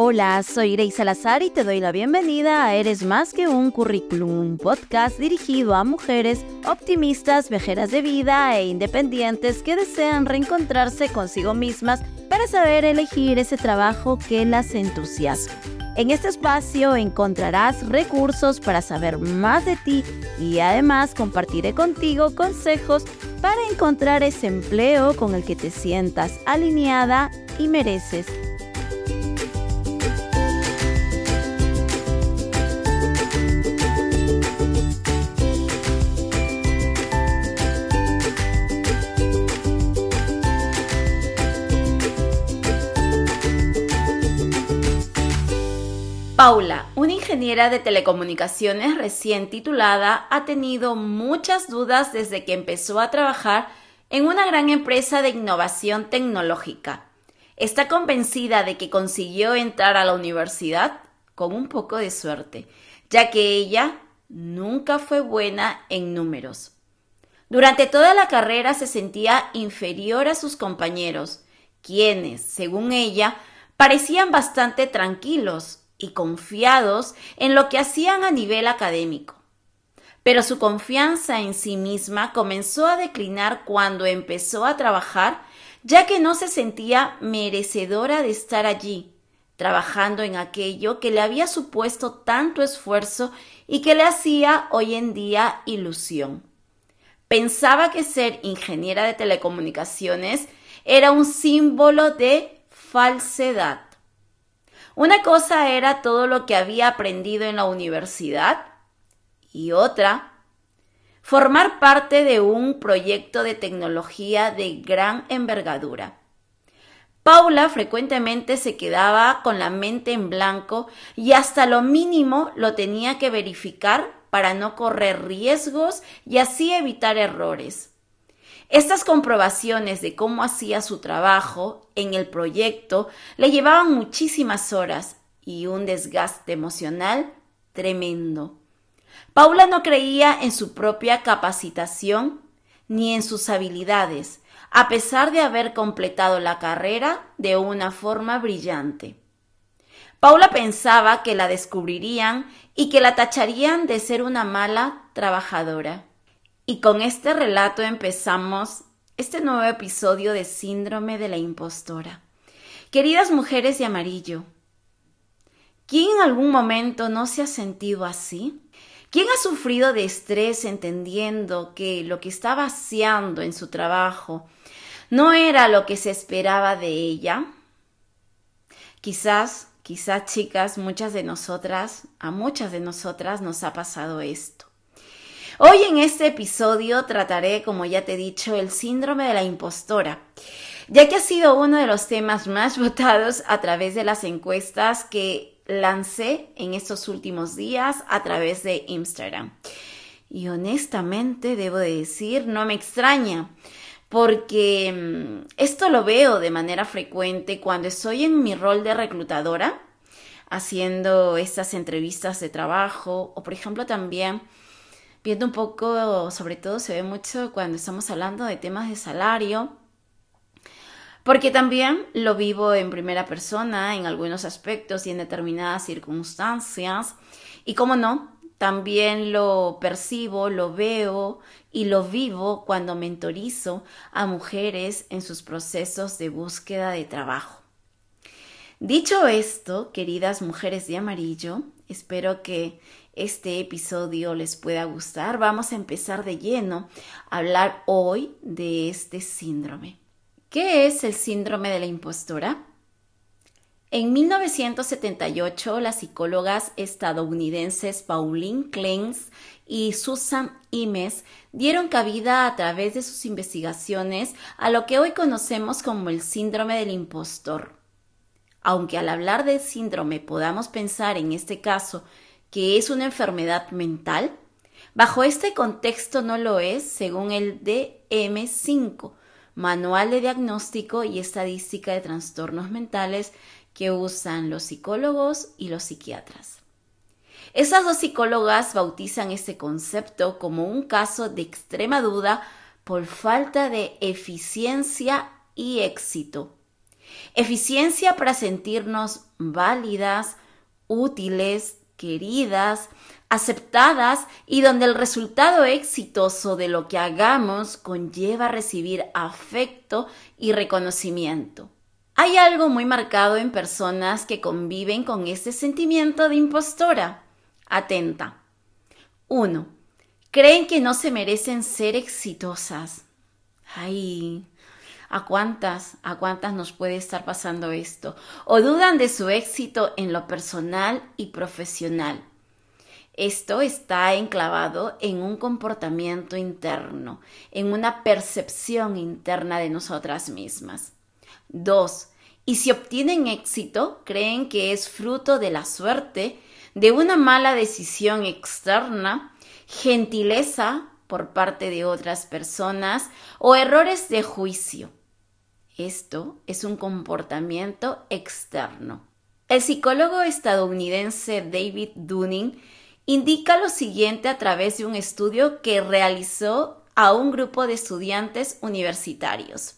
Hola, soy Grace Salazar y te doy la bienvenida a Eres más que un currículum, un podcast dirigido a mujeres optimistas, vejeras de vida e independientes que desean reencontrarse consigo mismas para saber elegir ese trabajo que las entusiasma. En este espacio encontrarás recursos para saber más de ti y además compartiré contigo consejos para encontrar ese empleo con el que te sientas alineada y mereces Paula, una ingeniera de telecomunicaciones recién titulada, ha tenido muchas dudas desde que empezó a trabajar en una gran empresa de innovación tecnológica. Está convencida de que consiguió entrar a la universidad con un poco de suerte, ya que ella nunca fue buena en números. Durante toda la carrera se sentía inferior a sus compañeros, quienes, según ella, parecían bastante tranquilos y confiados en lo que hacían a nivel académico. Pero su confianza en sí misma comenzó a declinar cuando empezó a trabajar, ya que no se sentía merecedora de estar allí, trabajando en aquello que le había supuesto tanto esfuerzo y que le hacía hoy en día ilusión. Pensaba que ser ingeniera de telecomunicaciones era un símbolo de falsedad. Una cosa era todo lo que había aprendido en la universidad y otra, formar parte de un proyecto de tecnología de gran envergadura. Paula frecuentemente se quedaba con la mente en blanco y hasta lo mínimo lo tenía que verificar para no correr riesgos y así evitar errores. Estas comprobaciones de cómo hacía su trabajo en el proyecto le llevaban muchísimas horas y un desgaste emocional tremendo. Paula no creía en su propia capacitación ni en sus habilidades, a pesar de haber completado la carrera de una forma brillante. Paula pensaba que la descubrirían y que la tacharían de ser una mala trabajadora. Y con este relato empezamos este nuevo episodio de Síndrome de la Impostora. Queridas mujeres de amarillo, ¿quién en algún momento no se ha sentido así? ¿Quién ha sufrido de estrés entendiendo que lo que estaba haciendo en su trabajo no era lo que se esperaba de ella? Quizás, quizás chicas, muchas de nosotras, a muchas de nosotras nos ha pasado esto. Hoy en este episodio trataré, como ya te he dicho, el síndrome de la impostora, ya que ha sido uno de los temas más votados a través de las encuestas que lancé en estos últimos días a través de Instagram. Y honestamente, debo decir, no me extraña, porque mm, esto lo veo de manera frecuente cuando estoy en mi rol de reclutadora, haciendo estas entrevistas de trabajo, o por ejemplo también viendo un poco, sobre todo se ve mucho cuando estamos hablando de temas de salario, porque también lo vivo en primera persona en algunos aspectos y en determinadas circunstancias, y como no, también lo percibo, lo veo y lo vivo cuando mentorizo a mujeres en sus procesos de búsqueda de trabajo. Dicho esto, queridas mujeres de amarillo, espero que este episodio les pueda gustar. Vamos a empezar de lleno a hablar hoy de este síndrome. ¿Qué es el síndrome de la impostora? En 1978, las psicólogas estadounidenses Pauline Kleins y Susan Imes dieron cabida a través de sus investigaciones a lo que hoy conocemos como el síndrome del impostor. Aunque al hablar del síndrome podamos pensar en este caso que es una enfermedad mental, bajo este contexto no lo es según el DM5, Manual de Diagnóstico y Estadística de Trastornos Mentales que usan los psicólogos y los psiquiatras. Estas dos psicólogas bautizan este concepto como un caso de extrema duda por falta de eficiencia y éxito. Eficiencia para sentirnos válidas, útiles, queridas, aceptadas y donde el resultado exitoso de lo que hagamos conlleva recibir afecto y reconocimiento. Hay algo muy marcado en personas que conviven con este sentimiento de impostora. Atenta. 1. Creen que no se merecen ser exitosas. Ay, ¿a cuántas, a cuántas nos puede estar pasando esto? O dudan de su éxito en lo personal y profesional. Esto está enclavado en un comportamiento interno, en una percepción interna de nosotras mismas. 2. Y si obtienen éxito, creen que es fruto de la suerte, de una mala decisión externa, gentileza por parte de otras personas o errores de juicio. Esto es un comportamiento externo. El psicólogo estadounidense David Dunning indica lo siguiente a través de un estudio que realizó a un grupo de estudiantes universitarios.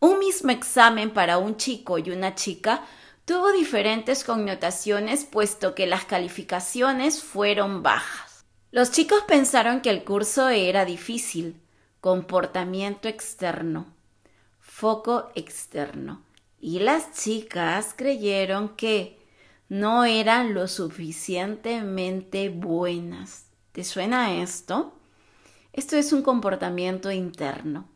Un mismo examen para un chico y una chica tuvo diferentes connotaciones puesto que las calificaciones fueron bajas. Los chicos pensaron que el curso era difícil, comportamiento externo, foco externo, y las chicas creyeron que no eran lo suficientemente buenas. ¿Te suena esto? Esto es un comportamiento interno.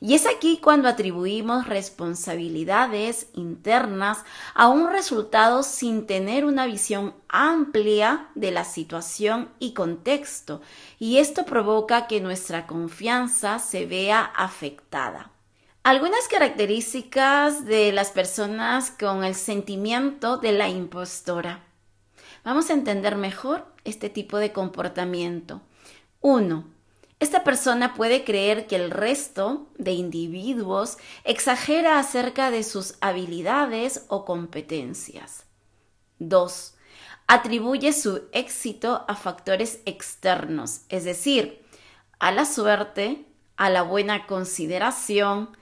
Y es aquí cuando atribuimos responsabilidades internas a un resultado sin tener una visión amplia de la situación y contexto, y esto provoca que nuestra confianza se vea afectada. Algunas características de las personas con el sentimiento de la impostora. Vamos a entender mejor este tipo de comportamiento. 1. Esta persona puede creer que el resto de individuos exagera acerca de sus habilidades o competencias. 2. Atribuye su éxito a factores externos, es decir, a la suerte, a la buena consideración,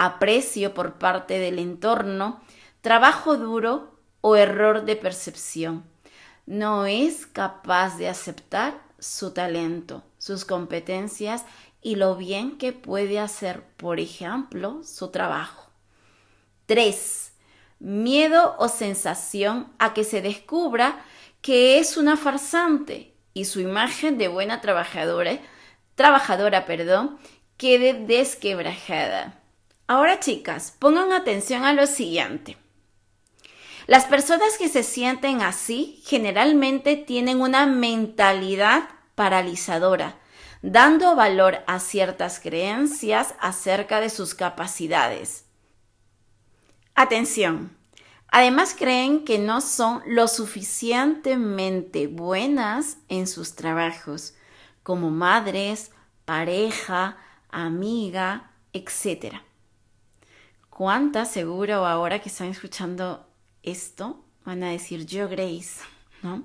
aprecio por parte del entorno, trabajo duro o error de percepción. No es capaz de aceptar su talento, sus competencias y lo bien que puede hacer, por ejemplo, su trabajo. 3. Miedo o sensación a que se descubra que es una farsante y su imagen de buena trabajadora, trabajadora, perdón, quede desquebrajada. Ahora chicas, pongan atención a lo siguiente. Las personas que se sienten así generalmente tienen una mentalidad paralizadora, dando valor a ciertas creencias acerca de sus capacidades. Atención. Además creen que no son lo suficientemente buenas en sus trabajos, como madres, pareja, amiga, etc. ¿Cuántas seguro ahora que están escuchando esto van a decir yo Grace, ¿no?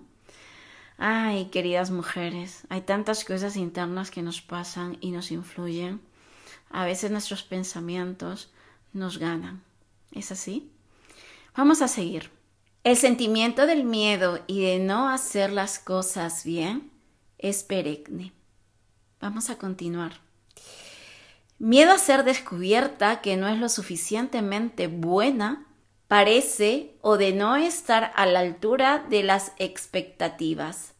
Ay, queridas mujeres, hay tantas cosas internas que nos pasan y nos influyen. A veces nuestros pensamientos nos ganan. ¿Es así? Vamos a seguir. El sentimiento del miedo y de no hacer las cosas bien es perenne. Vamos a continuar. Miedo a ser descubierta que no es lo suficientemente buena, parece o de no estar a la altura de las expectativas.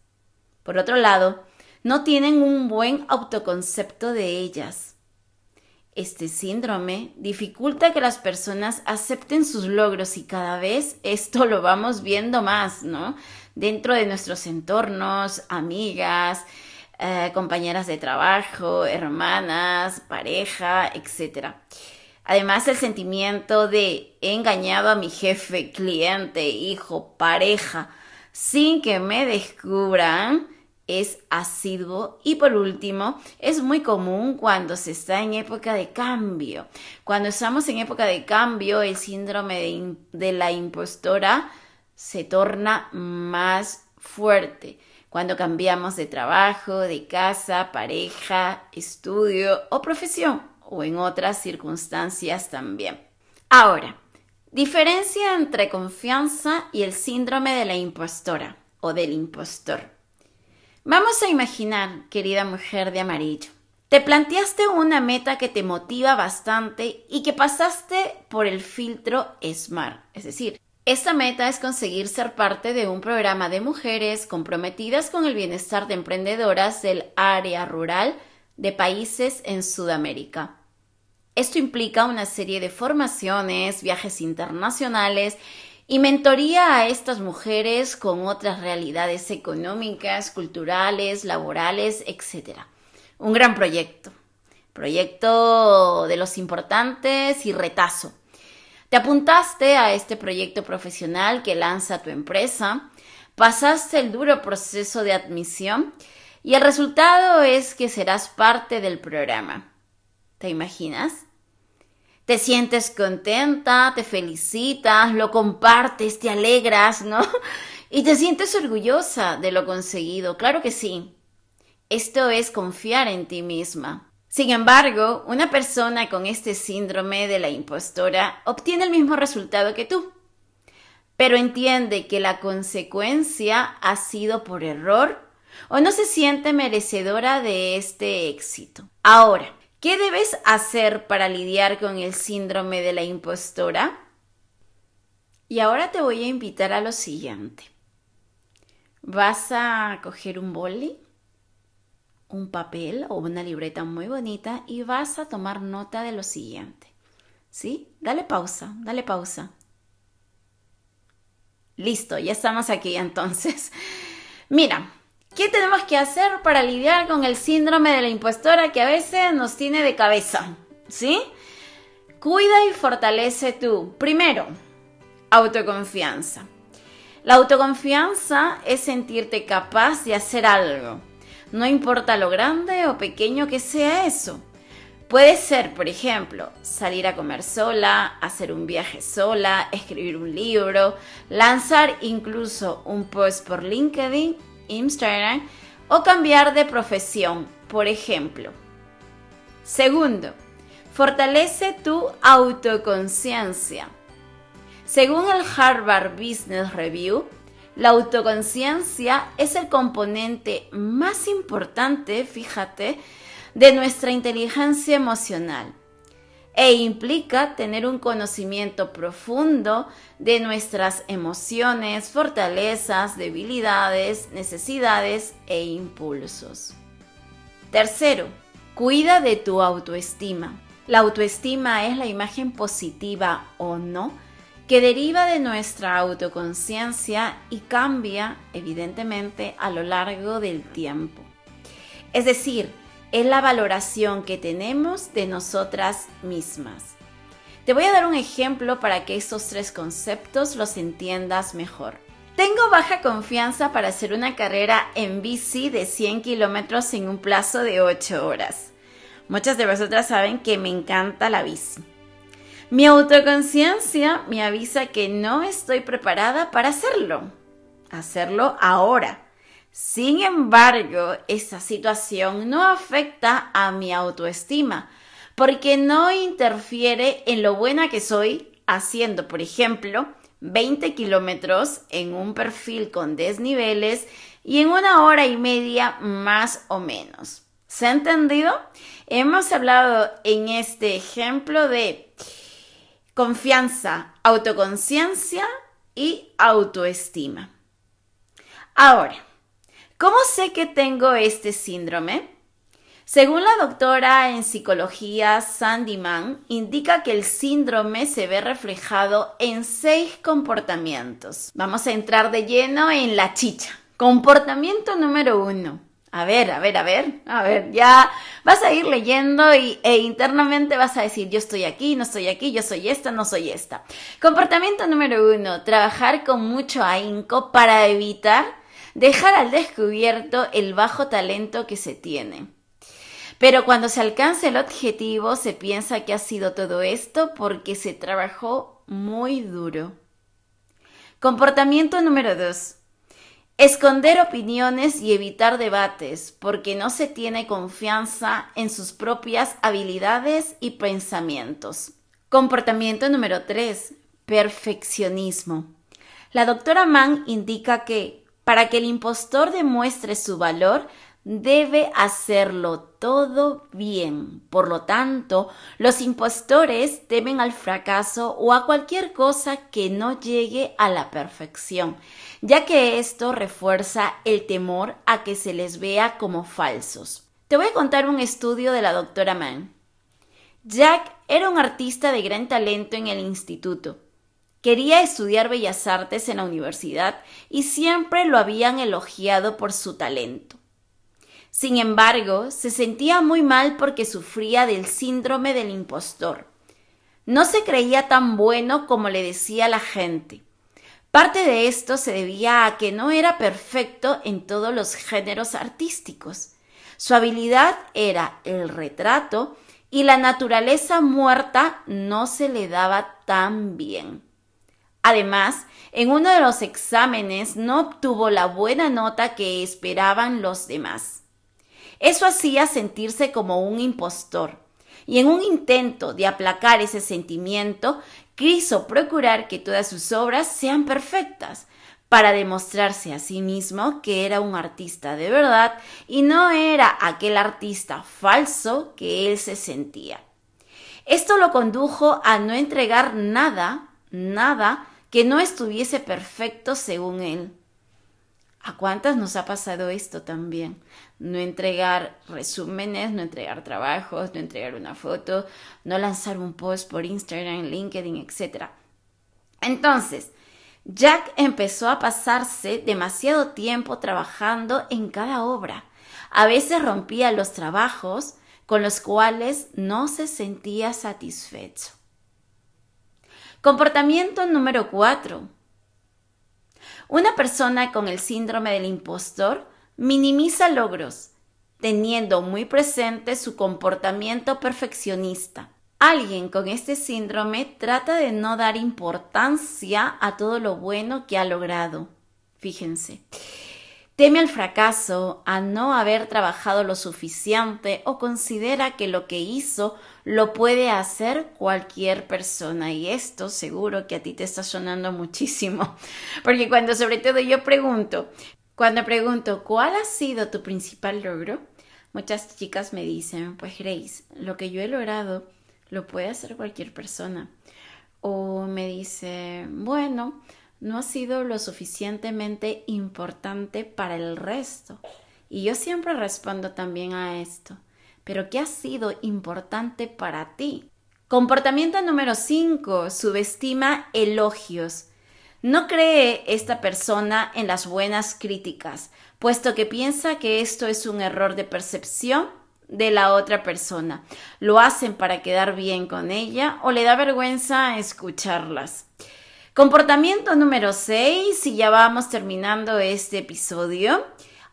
Por otro lado, no tienen un buen autoconcepto de ellas. Este síndrome dificulta que las personas acepten sus logros y cada vez esto lo vamos viendo más, ¿no? Dentro de nuestros entornos, amigas, eh, compañeras de trabajo, hermanas, pareja, etc. Además, el sentimiento de he engañado a mi jefe, cliente, hijo, pareja, sin que me descubran, es asiduo y por último es muy común cuando se está en época de cambio. Cuando estamos en época de cambio el síndrome de la impostora se torna más fuerte cuando cambiamos de trabajo, de casa, pareja, estudio o profesión, o en otras circunstancias también. Ahora, diferencia entre confianza y el síndrome de la impostora o del impostor. Vamos a imaginar, querida mujer de amarillo, te planteaste una meta que te motiva bastante y que pasaste por el filtro SMART, es decir, esta meta es conseguir ser parte de un programa de mujeres comprometidas con el bienestar de emprendedoras del área rural de países en Sudamérica. Esto implica una serie de formaciones, viajes internacionales y mentoría a estas mujeres con otras realidades económicas, culturales, laborales, etc. Un gran proyecto. Proyecto de los importantes y retazo te apuntaste a este proyecto profesional que lanza tu empresa, pasaste el duro proceso de admisión y el resultado es que serás parte del programa. ¿Te imaginas? Te sientes contenta, te felicitas, lo compartes, te alegras, ¿no? Y te sientes orgullosa de lo conseguido, claro que sí. Esto es confiar en ti misma. Sin embargo, una persona con este síndrome de la impostora obtiene el mismo resultado que tú, pero entiende que la consecuencia ha sido por error o no se siente merecedora de este éxito. Ahora, ¿qué debes hacer para lidiar con el síndrome de la impostora? Y ahora te voy a invitar a lo siguiente. Vas a coger un boli un papel o una libreta muy bonita y vas a tomar nota de lo siguiente. ¿Sí? Dale pausa, dale pausa. Listo, ya estamos aquí entonces. Mira, ¿qué tenemos que hacer para lidiar con el síndrome de la impostora que a veces nos tiene de cabeza? ¿Sí? Cuida y fortalece tú. Primero, autoconfianza. La autoconfianza es sentirte capaz de hacer algo no importa lo grande o pequeño que sea eso. Puede ser, por ejemplo, salir a comer sola, hacer un viaje sola, escribir un libro, lanzar incluso un post por LinkedIn, Instagram o cambiar de profesión, por ejemplo. Segundo, fortalece tu autoconciencia. Según el Harvard Business Review, la autoconciencia es el componente más importante, fíjate, de nuestra inteligencia emocional e implica tener un conocimiento profundo de nuestras emociones, fortalezas, debilidades, necesidades e impulsos. Tercero, cuida de tu autoestima. La autoestima es la imagen positiva o no que deriva de nuestra autoconciencia y cambia evidentemente a lo largo del tiempo. Es decir, es la valoración que tenemos de nosotras mismas. Te voy a dar un ejemplo para que estos tres conceptos los entiendas mejor. Tengo baja confianza para hacer una carrera en bici de 100 kilómetros en un plazo de 8 horas. Muchas de vosotras saben que me encanta la bici. Mi autoconciencia me avisa que no estoy preparada para hacerlo. Hacerlo ahora. Sin embargo, esa situación no afecta a mi autoestima porque no interfiere en lo buena que soy haciendo, por ejemplo, 20 kilómetros en un perfil con desniveles y en una hora y media más o menos. ¿Se ha entendido? Hemos hablado en este ejemplo de confianza, autoconciencia y autoestima. Ahora, ¿cómo sé que tengo este síndrome? Según la doctora en psicología Sandy Mann, indica que el síndrome se ve reflejado en seis comportamientos. Vamos a entrar de lleno en la chicha. Comportamiento número uno a ver, a ver, a ver, a ver, ya vas a ir leyendo y, e internamente vas a decir, yo estoy aquí, no estoy aquí, yo soy esta, no soy esta. Comportamiento número uno, trabajar con mucho ahínco para evitar dejar al descubierto el bajo talento que se tiene. Pero cuando se alcanza el objetivo, se piensa que ha sido todo esto porque se trabajó muy duro. Comportamiento número dos, Esconder opiniones y evitar debates porque no se tiene confianza en sus propias habilidades y pensamientos. Comportamiento número 3. Perfeccionismo. La doctora Mann indica que para que el impostor demuestre su valor, debe hacerlo todo bien. Por lo tanto, los impostores temen al fracaso o a cualquier cosa que no llegue a la perfección, ya que esto refuerza el temor a que se les vea como falsos. Te voy a contar un estudio de la doctora Mann. Jack era un artista de gran talento en el instituto. Quería estudiar bellas artes en la universidad y siempre lo habían elogiado por su talento. Sin embargo, se sentía muy mal porque sufría del síndrome del impostor. No se creía tan bueno como le decía la gente. Parte de esto se debía a que no era perfecto en todos los géneros artísticos. Su habilidad era el retrato y la naturaleza muerta no se le daba tan bien. Además, en uno de los exámenes no obtuvo la buena nota que esperaban los demás. Eso hacía sentirse como un impostor. Y en un intento de aplacar ese sentimiento, quiso procurar que todas sus obras sean perfectas, para demostrarse a sí mismo que era un artista de verdad y no era aquel artista falso que él se sentía. Esto lo condujo a no entregar nada, nada que no estuviese perfecto según él. ¿A cuántas nos ha pasado esto también? No entregar resúmenes, no entregar trabajos, no entregar una foto, no lanzar un post por Instagram, LinkedIn, etc. Entonces, Jack empezó a pasarse demasiado tiempo trabajando en cada obra. A veces rompía los trabajos con los cuales no se sentía satisfecho. Comportamiento número 4. Una persona con el síndrome del impostor minimiza logros, teniendo muy presente su comportamiento perfeccionista. Alguien con este síndrome trata de no dar importancia a todo lo bueno que ha logrado. Fíjense. Teme al fracaso, a no haber trabajado lo suficiente o considera que lo que hizo lo puede hacer cualquier persona. Y esto seguro que a ti te está sonando muchísimo. Porque cuando sobre todo yo pregunto, cuando pregunto, ¿cuál ha sido tu principal logro? Muchas chicas me dicen, pues Grace, lo que yo he logrado lo puede hacer cualquier persona. O me dice, bueno, no ha sido lo suficientemente importante para el resto. Y yo siempre respondo también a esto. Pero ¿qué ha sido importante para ti? Comportamiento número 5. Subestima elogios. No cree esta persona en las buenas críticas, puesto que piensa que esto es un error de percepción de la otra persona. Lo hacen para quedar bien con ella o le da vergüenza escucharlas. Comportamiento número 6, y ya vamos terminando este episodio,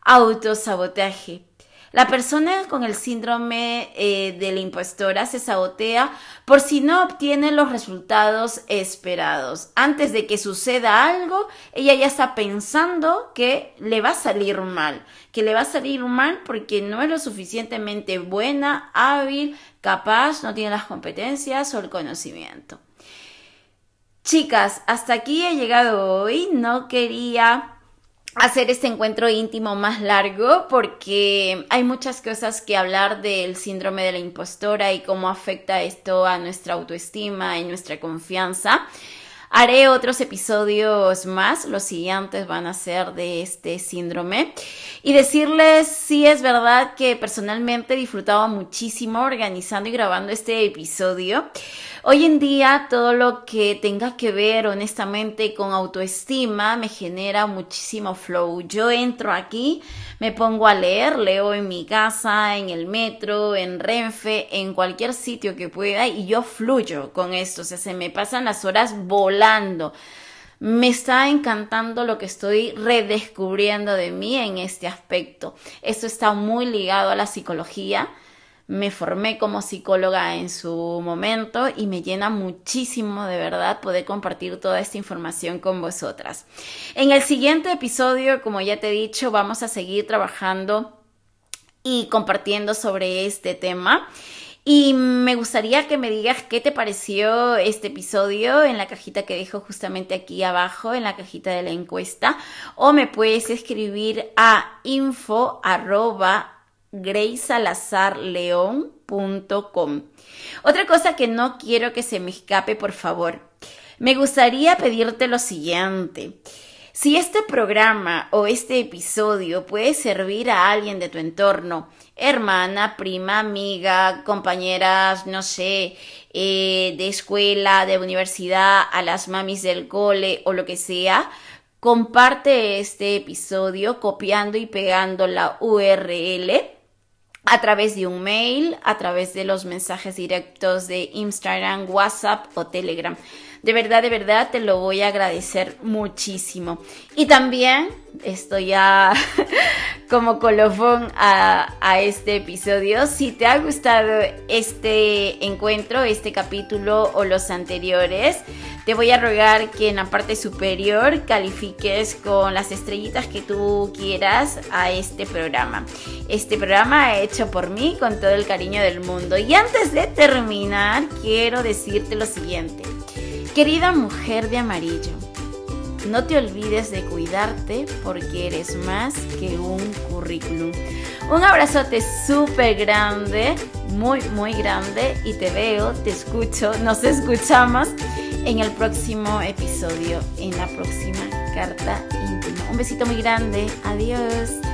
autosabotaje. La persona con el síndrome eh, de la impostora se sabotea por si no obtiene los resultados esperados. Antes de que suceda algo, ella ya está pensando que le va a salir mal, que le va a salir mal porque no es lo suficientemente buena, hábil, capaz, no tiene las competencias o el conocimiento. Chicas, hasta aquí he llegado hoy. No quería hacer este encuentro íntimo más largo porque hay muchas cosas que hablar del síndrome de la impostora y cómo afecta esto a nuestra autoestima y nuestra confianza. Haré otros episodios más, los siguientes van a ser de este síndrome. Y decirles si es verdad que personalmente disfrutaba muchísimo organizando y grabando este episodio. Hoy en día todo lo que tenga que ver honestamente con autoestima me genera muchísimo flow. Yo entro aquí, me pongo a leer, leo en mi casa, en el metro, en Renfe, en cualquier sitio que pueda y yo fluyo con esto. O sea, se me pasan las horas volando. Me está encantando lo que estoy redescubriendo de mí en este aspecto. Esto está muy ligado a la psicología me formé como psicóloga en su momento y me llena muchísimo de verdad poder compartir toda esta información con vosotras. En el siguiente episodio, como ya te he dicho, vamos a seguir trabajando y compartiendo sobre este tema. Y me gustaría que me digas qué te pareció este episodio en la cajita que dejo justamente aquí abajo, en la cajita de la encuesta. O me puedes escribir a info arroba Otra cosa que no quiero que se me escape, por favor. Me gustaría pedirte lo siguiente. Si este programa o este episodio puede servir a alguien de tu entorno, hermana, prima, amiga, compañeras, no sé, eh, de escuela, de universidad, a las mamis del cole o lo que sea, comparte este episodio copiando y pegando la URL a través de un mail, a través de los mensajes directos de Instagram, WhatsApp o Telegram. De verdad, de verdad, te lo voy a agradecer muchísimo. Y también estoy ya como colofón a, este episodio. Si te ha gustado este encuentro, este capítulo o los anteriores, te voy a rogar que en la parte superior califiques con las estrellitas que tú quieras a este programa. Este programa hecho por mí con todo el cariño del mundo. Y antes de terminar, quiero decirte lo siguiente. Querida mujer de amarillo, no te olvides de cuidarte porque eres más que un currículum. Un abrazote súper grande, muy, muy grande y te veo, te escucho, nos escuchamos en el próximo episodio, en la próxima carta íntima. Un besito muy grande, adiós.